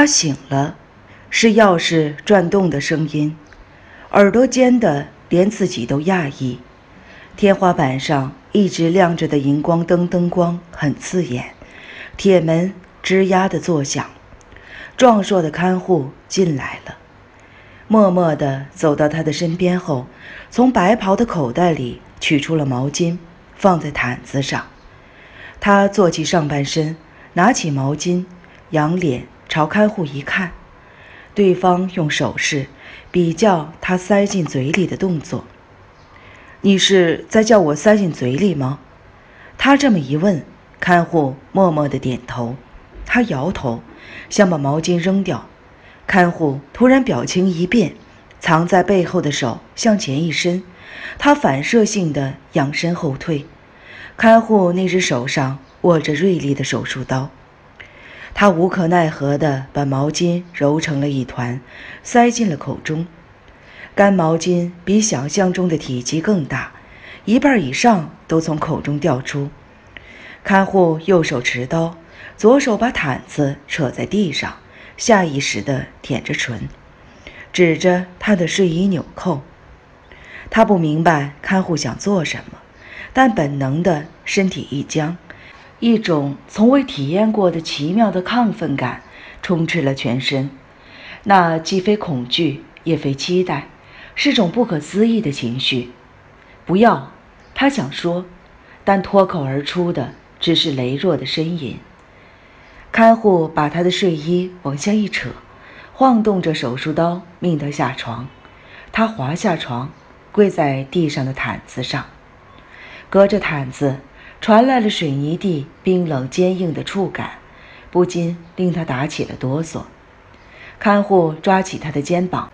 他醒了，是钥匙转动的声音，耳朵尖的连自己都讶异。天花板上一直亮着的荧光灯灯光很刺眼，铁门吱呀的作响。壮硕的看护进来了，默默地走到他的身边后，从白袍的口袋里取出了毛巾，放在毯子上。他坐起上半身，拿起毛巾，仰脸。朝看护一看，对方用手势比较他塞进嘴里的动作。你是在叫我塞进嘴里吗？他这么一问，看护默默的点头。他摇头，想把毛巾扔掉。看护突然表情一变，藏在背后的手向前一伸，他反射性的仰身后退。看护那只手上握着锐利的手术刀。他无可奈何地把毛巾揉成了一团，塞进了口中。干毛巾比想象中的体积更大，一半以上都从口中掉出。看护右手持刀，左手把毯子扯在地上，下意识地舔着唇，指着他的睡衣纽扣。他不明白看护想做什么，但本能的身体一僵。一种从未体验过的奇妙的亢奋感充斥了全身，那既非恐惧也非期待，是种不可思议的情绪。不要，他想说，但脱口而出的只是羸弱的呻吟。看护把他的睡衣往下一扯，晃动着手术刀，命他下床。他滑下床，跪在地上的毯子上，隔着毯子。传来了水泥地冰冷坚硬的触感，不禁令他打起了哆嗦。看护抓起他的肩膀，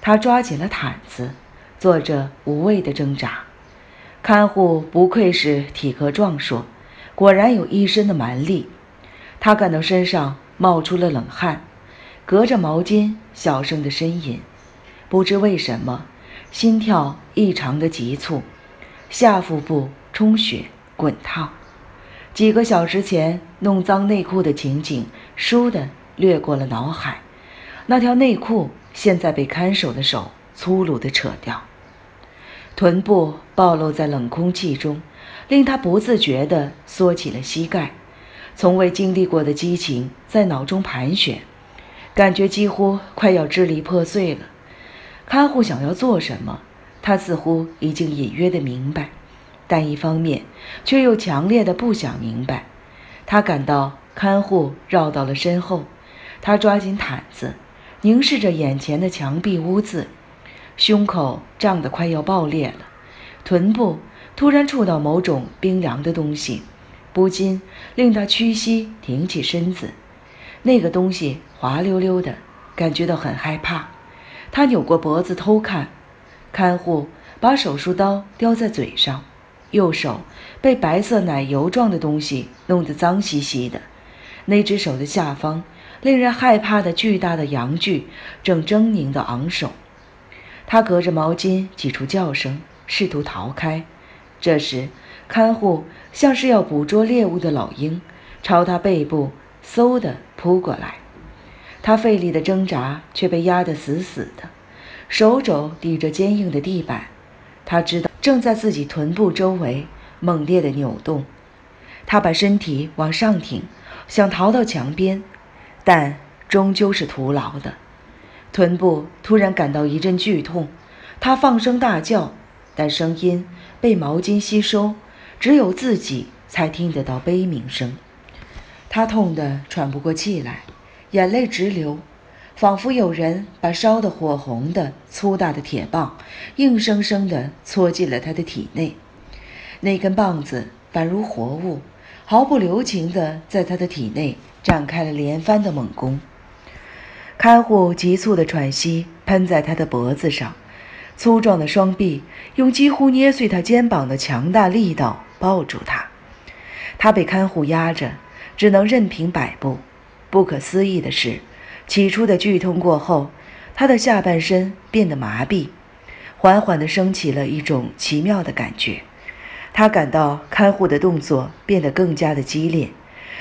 他抓紧了毯子，做着无谓的挣扎。看护不愧是体格壮硕，果然有一身的蛮力。他感到身上冒出了冷汗，隔着毛巾小声的呻吟，不知为什么，心跳异常的急促，下腹部充血。滚烫，几个小时前弄脏内裤的情景倏地掠过了脑海。那条内裤现在被看守的手粗鲁地扯掉，臀部暴露在冷空气中，令他不自觉地缩起了膝盖。从未经历过的激情在脑中盘旋，感觉几乎快要支离破碎了。看护想要做什么，他似乎已经隐约地明白。但一方面，却又强烈的不想明白。他感到看护绕到了身后，他抓紧毯子，凝视着眼前的墙壁污渍，胸口胀得快要爆裂了，臀部突然触到某种冰凉的东西，不禁令他屈膝挺起身子。那个东西滑溜溜的，感觉到很害怕。他扭过脖子偷看，看护把手术刀叼在嘴上。右手被白色奶油状的东西弄得脏兮兮的，那只手的下方，令人害怕的巨大的阳具正狰狞地昂首。他隔着毛巾挤出叫声，试图逃开。这时，看护像是要捕捉猎物的老鹰，朝他背部嗖地扑过来。他费力的挣扎，却被压得死死的，手肘抵着坚硬的地板。他知道。正在自己臀部周围猛烈的扭动，他把身体往上挺，想逃到墙边，但终究是徒劳的。臀部突然感到一阵剧痛，他放声大叫，但声音被毛巾吸收，只有自己才听得到悲鸣声。他痛得喘不过气来，眼泪直流。仿佛有人把烧得火红的粗大的铁棒，硬生生地戳进了他的体内。那根棒子宛如活物，毫不留情地在他的体内展开了连番的猛攻。看护急促的喘息喷在他的脖子上，粗壮的双臂用几乎捏碎他肩膀的强大力道抱住他。他被看护压着，只能任凭摆布。不可思议的是。起初的剧痛过后，他的下半身变得麻痹，缓缓地升起了一种奇妙的感觉。他感到看护的动作变得更加的激烈，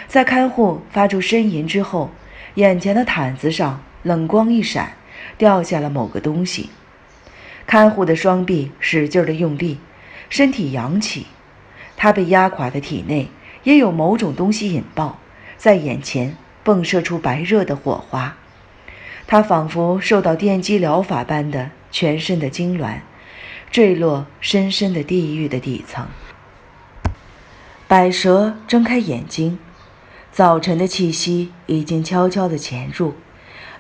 在看护发出呻吟之后，眼前的毯子上冷光一闪，掉下了某个东西。看护的双臂使劲的用力，身体扬起，他被压垮的体内也有某种东西引爆，在眼前迸射出白热的火花。他仿佛受到电击疗法般的全身的痉挛，坠落深深的地狱的底层。百蛇睁开眼睛，早晨的气息已经悄悄地潜入，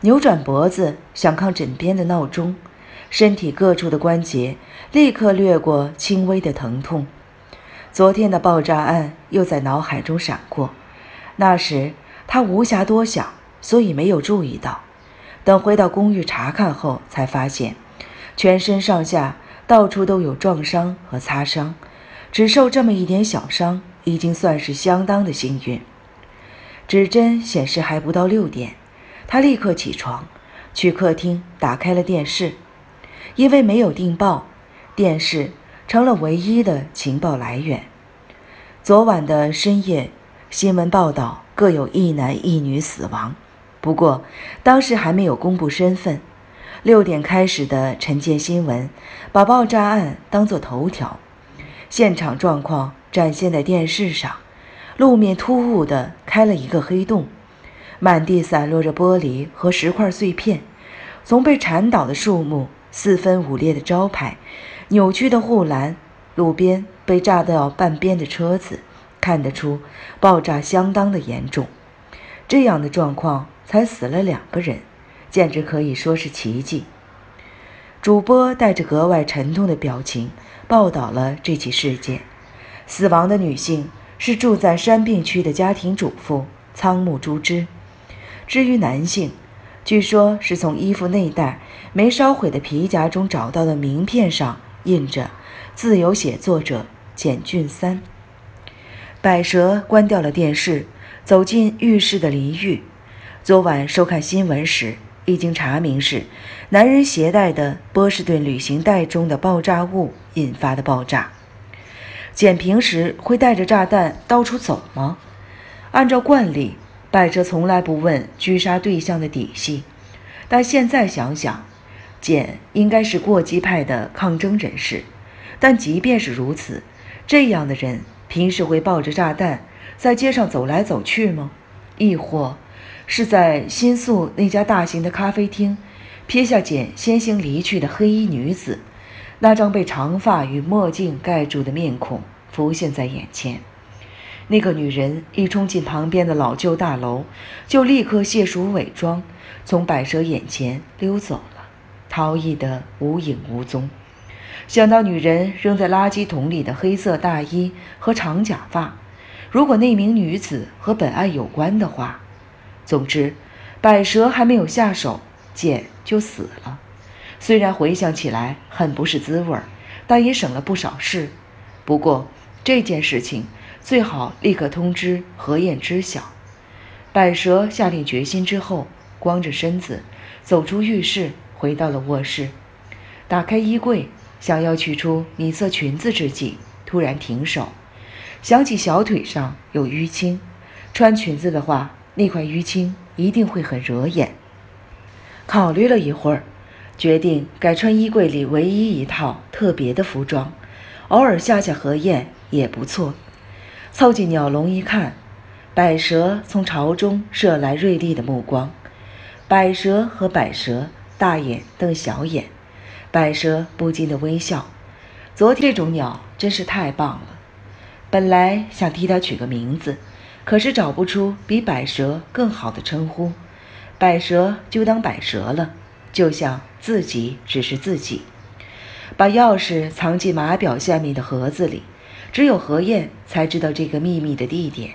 扭转脖子想看枕边的闹钟。身体各处的关节立刻掠过轻微的疼痛。昨天的爆炸案又在脑海中闪过，那时他无暇多想，所以没有注意到。等回到公寓查看后，才发现全身上下到处都有撞伤和擦伤，只受这么一点小伤，已经算是相当的幸运。指针显示还不到六点，他立刻起床，去客厅打开了电视。因为没有订报，电视成了唯一的情报来源。昨晚的深夜，新闻报道各有一男一女死亡，不过当时还没有公布身份。六点开始的晨间新闻把爆炸案当作头条，现场状况展现在电视上：路面突兀地开了一个黑洞，满地散落着玻璃和石块碎片，从被铲倒的树木。四分五裂的招牌，扭曲的护栏，路边被炸掉半边的车子，看得出爆炸相当的严重。这样的状况才死了两个人，简直可以说是奇迹。主播带着格外沉痛的表情报道了这起事件。死亡的女性是住在山病区的家庭主妇仓木朱枝。至于男性，据说是从衣服内袋没烧毁的皮夹中找到的名片上印着“自由写作者简俊三”。百蛇关掉了电视，走进浴室的淋浴。昨晚收看新闻时，已经查明是男人携带的波士顿旅行袋中的爆炸物引发的爆炸。简平时会带着炸弹到处走吗？按照惯例。百蛇从来不问狙杀对象的底细，但现在想想，简应该是过激派的抗争人士。但即便是如此，这样的人平时会抱着炸弹在街上走来走去吗？亦或是在新宿那家大型的咖啡厅，瞥下简先行离去的黑衣女子，那张被长发与墨镜盖住的面孔浮现在眼前。那个女人一冲进旁边的老旧大楼，就立刻卸除伪装，从百蛇眼前溜走了，逃逸得无影无踪。想到女人扔在垃圾桶里的黑色大衣和长假发，如果那名女子和本案有关的话，总之，百蛇还没有下手，简就死了。虽然回想起来很不是滋味儿，但也省了不少事。不过这件事情。最好立刻通知何燕知晓。百蛇下定决心之后，光着身子走出浴室，回到了卧室，打开衣柜，想要取出米色裙子之际，突然停手，想起小腿上有淤青，穿裙子的话，那块淤青一定会很惹眼。考虑了一会儿，决定改穿衣柜里唯一一套特别的服装，偶尔吓吓何燕也不错。凑近鸟笼一看，百蛇从巢中射来锐利的目光。百蛇和百蛇大眼瞪小眼，百蛇不禁的微笑。昨天这种鸟真是太棒了。本来想替它取个名字，可是找不出比百蛇更好的称呼，百蛇就当百蛇了，就像自己只是自己。把钥匙藏进码表下面的盒子里。只有何燕才知道这个秘密的地点。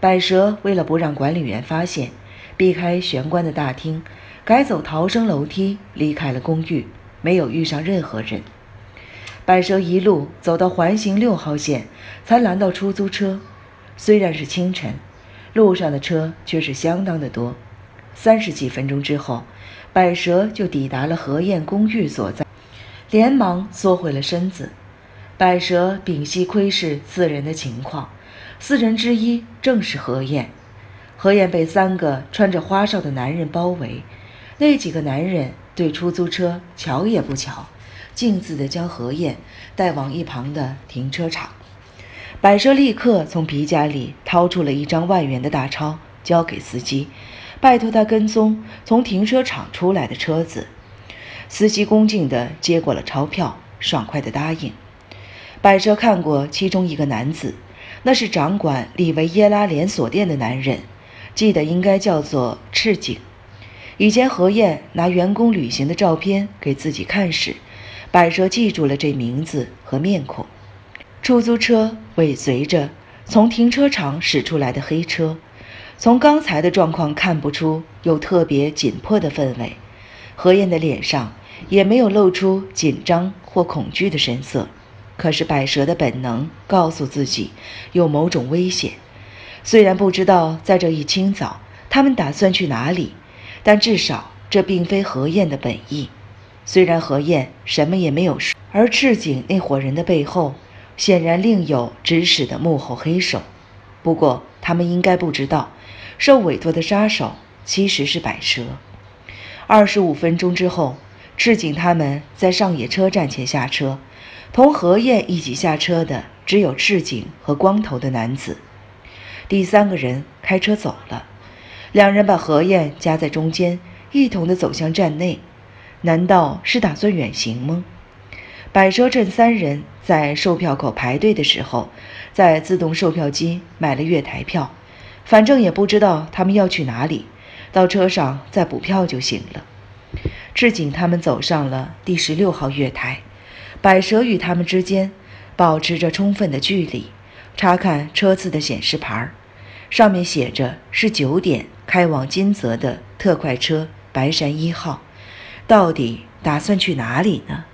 百蛇为了不让管理员发现，避开玄关的大厅，改走逃生楼梯离开了公寓，没有遇上任何人。百蛇一路走到环形六号线，才拦到出租车。虽然是清晨，路上的车却是相当的多。三十几分钟之后，百蛇就抵达了何燕公寓所在，连忙缩回了身子。百蛇屏息窥视四人的情况，四人之一正是何燕。何燕被三个穿着花哨的男人包围，那几个男人对出租车瞧也不瞧，径自的将何燕带往一旁的停车场。百蛇立刻从皮夹里掏出了一张万元的大钞，交给司机，拜托他跟踪从停车场出来的车子。司机恭敬地接过了钞票，爽快地答应。百蛇看过其中一个男子，那是掌管里维耶拉连锁店的男人，记得应该叫做赤井。以前何燕拿员工旅行的照片给自己看时，百蛇记住了这名字和面孔。出租车尾随着从停车场驶出来的黑车，从刚才的状况看不出有特别紧迫的氛围。何燕的脸上也没有露出紧张或恐惧的神色，可是百蛇的本能告诉自己有某种危险。虽然不知道在这一清早他们打算去哪里，但至少这并非何燕的本意。虽然何燕什么也没有说，而赤井那伙人的背后。显然另有指使的幕后黑手，不过他们应该不知道，受委托的杀手其实是百蛇。二十五分钟之后，赤井他们在上野车站前下车，同何燕一起下车的只有赤井和光头的男子，第三个人开车走了。两人把何燕夹在中间，一同的走向站内。难道是打算远行吗？百蛇镇三人在售票口排队的时候，在自动售票机买了月台票，反正也不知道他们要去哪里，到车上再补票就行了。赤井他们走上了第十六号月台，百蛇与他们之间保持着充分的距离，查看车次的显示牌儿，上面写着是九点开往金泽的特快车白山一号，到底打算去哪里呢？